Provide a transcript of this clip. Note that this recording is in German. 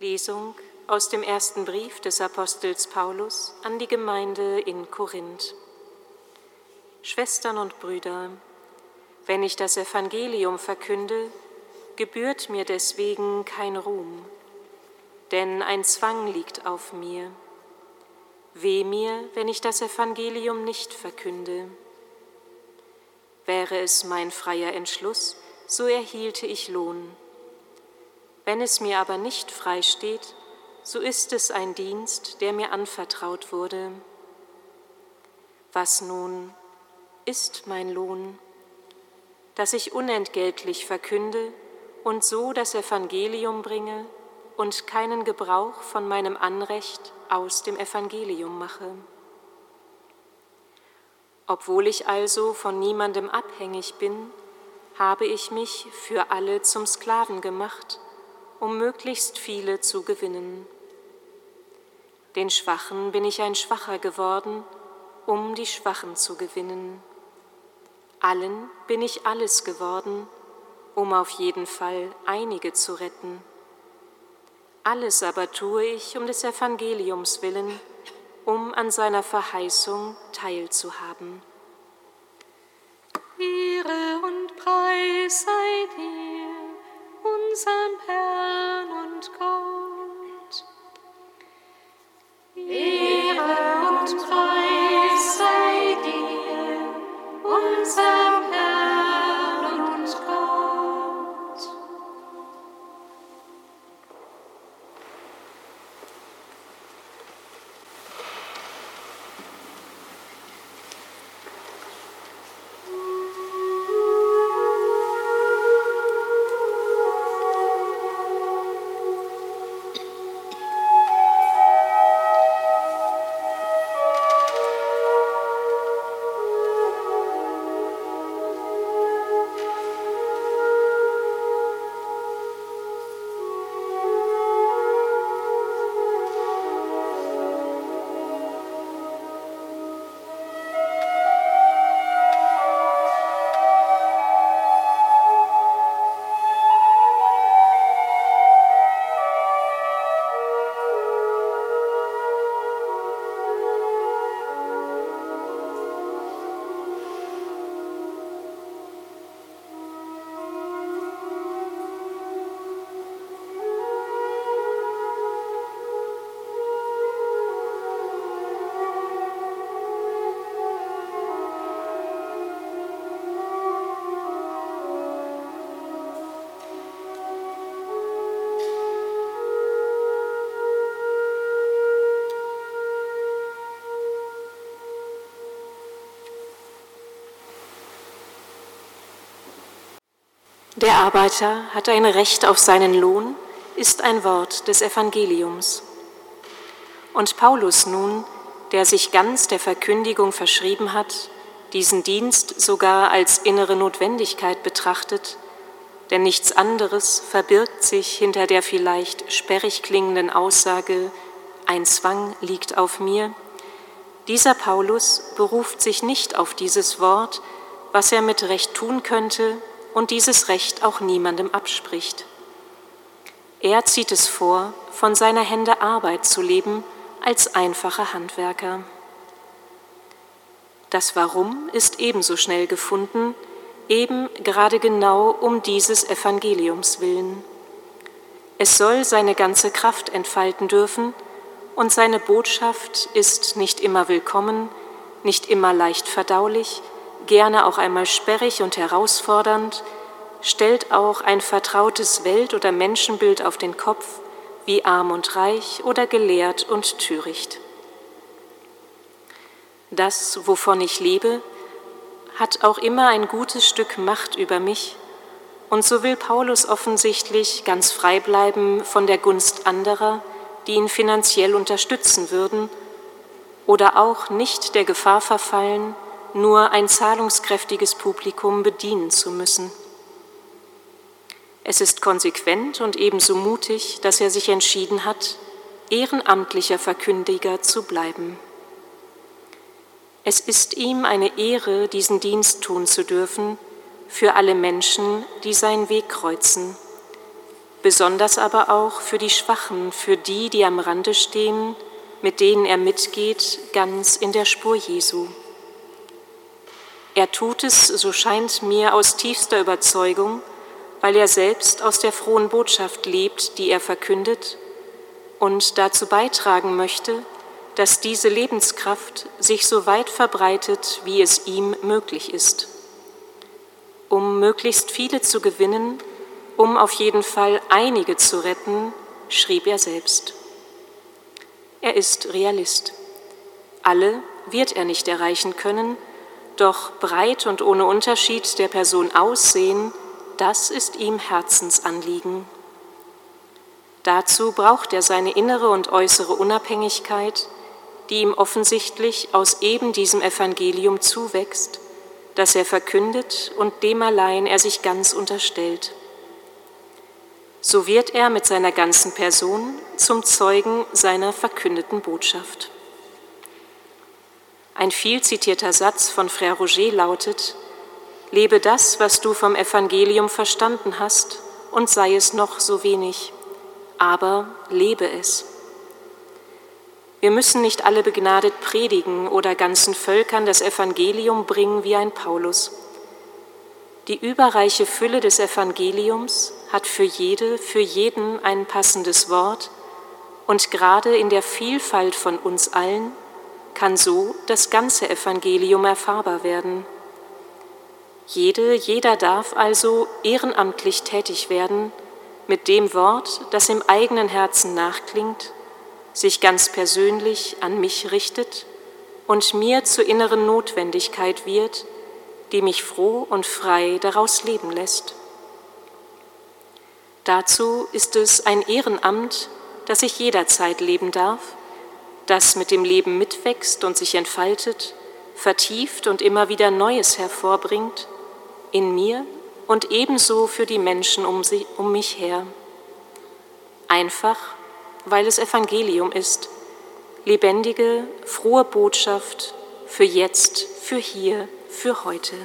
Lesung aus dem ersten Brief des Apostels Paulus an die Gemeinde in Korinth. Schwestern und Brüder, wenn ich das Evangelium verkünde, gebührt mir deswegen kein Ruhm, denn ein Zwang liegt auf mir. Weh mir, wenn ich das Evangelium nicht verkünde. Wäre es mein freier Entschluss, so erhielte ich Lohn. Wenn es mir aber nicht frei steht, so ist es ein Dienst, der mir anvertraut wurde. Was nun ist mein Lohn? Dass ich unentgeltlich verkünde und so das Evangelium bringe und keinen Gebrauch von meinem Anrecht aus dem Evangelium mache. Obwohl ich also von niemandem abhängig bin, habe ich mich für alle zum Sklaven gemacht, um möglichst viele zu gewinnen. Den Schwachen bin ich ein Schwacher geworden, um die Schwachen zu gewinnen. Allen bin ich alles geworden, um auf jeden Fall einige zu retten. Alles aber tue ich um des Evangeliums willen, um an seiner Verheißung teilzuhaben. Ehre und Preis sei dir, unserem Herrn und Gott. Der Arbeiter hat ein Recht auf seinen Lohn, ist ein Wort des Evangeliums. Und Paulus nun, der sich ganz der Verkündigung verschrieben hat, diesen Dienst sogar als innere Notwendigkeit betrachtet, denn nichts anderes verbirgt sich hinter der vielleicht sperrig klingenden Aussage, ein Zwang liegt auf mir. Dieser Paulus beruft sich nicht auf dieses Wort, was er mit Recht tun könnte und dieses Recht auch niemandem abspricht. Er zieht es vor, von seiner Hände Arbeit zu leben als einfacher Handwerker. Das Warum ist ebenso schnell gefunden, eben gerade genau um dieses Evangeliums willen. Es soll seine ganze Kraft entfalten dürfen und seine Botschaft ist nicht immer willkommen, nicht immer leicht verdaulich, gerne auch einmal sperrig und herausfordernd, stellt auch ein vertrautes Welt- oder Menschenbild auf den Kopf, wie arm und reich oder gelehrt und töricht. Das, wovon ich lebe, hat auch immer ein gutes Stück Macht über mich, und so will Paulus offensichtlich ganz frei bleiben von der Gunst anderer, die ihn finanziell unterstützen würden, oder auch nicht der Gefahr verfallen, nur ein zahlungskräftiges Publikum bedienen zu müssen. Es ist konsequent und ebenso mutig, dass er sich entschieden hat, ehrenamtlicher Verkündiger zu bleiben. Es ist ihm eine Ehre, diesen Dienst tun zu dürfen für alle Menschen, die seinen Weg kreuzen. besonders aber auch für die Schwachen, für die, die am Rande stehen, mit denen er mitgeht, ganz in der Spur Jesu. Er tut es, so scheint mir, aus tiefster Überzeugung, weil er selbst aus der frohen Botschaft lebt, die er verkündet, und dazu beitragen möchte, dass diese Lebenskraft sich so weit verbreitet, wie es ihm möglich ist. Um möglichst viele zu gewinnen, um auf jeden Fall einige zu retten, schrieb er selbst. Er ist Realist. Alle wird er nicht erreichen können, doch breit und ohne Unterschied der Person aussehen, das ist ihm Herzensanliegen. Dazu braucht er seine innere und äußere Unabhängigkeit, die ihm offensichtlich aus eben diesem Evangelium zuwächst, das er verkündet und dem allein er sich ganz unterstellt. So wird er mit seiner ganzen Person zum Zeugen seiner verkündeten Botschaft. Ein viel zitierter Satz von Frère Roger lautet, Lebe das, was du vom Evangelium verstanden hast, und sei es noch so wenig, aber lebe es. Wir müssen nicht alle begnadet predigen oder ganzen Völkern das Evangelium bringen wie ein Paulus. Die überreiche Fülle des Evangeliums hat für jede, für jeden ein passendes Wort und gerade in der Vielfalt von uns allen kann so das ganze Evangelium erfahrbar werden. Jede, jeder darf also ehrenamtlich tätig werden mit dem Wort, das im eigenen Herzen nachklingt, sich ganz persönlich an mich richtet und mir zur inneren Notwendigkeit wird, die mich froh und frei daraus leben lässt. Dazu ist es ein Ehrenamt, das ich jederzeit leben darf, das mit dem Leben mitwächst und sich entfaltet, vertieft und immer wieder Neues hervorbringt, in mir und ebenso für die Menschen um, sie, um mich her. Einfach, weil es Evangelium ist, lebendige, frohe Botschaft für jetzt, für hier, für heute.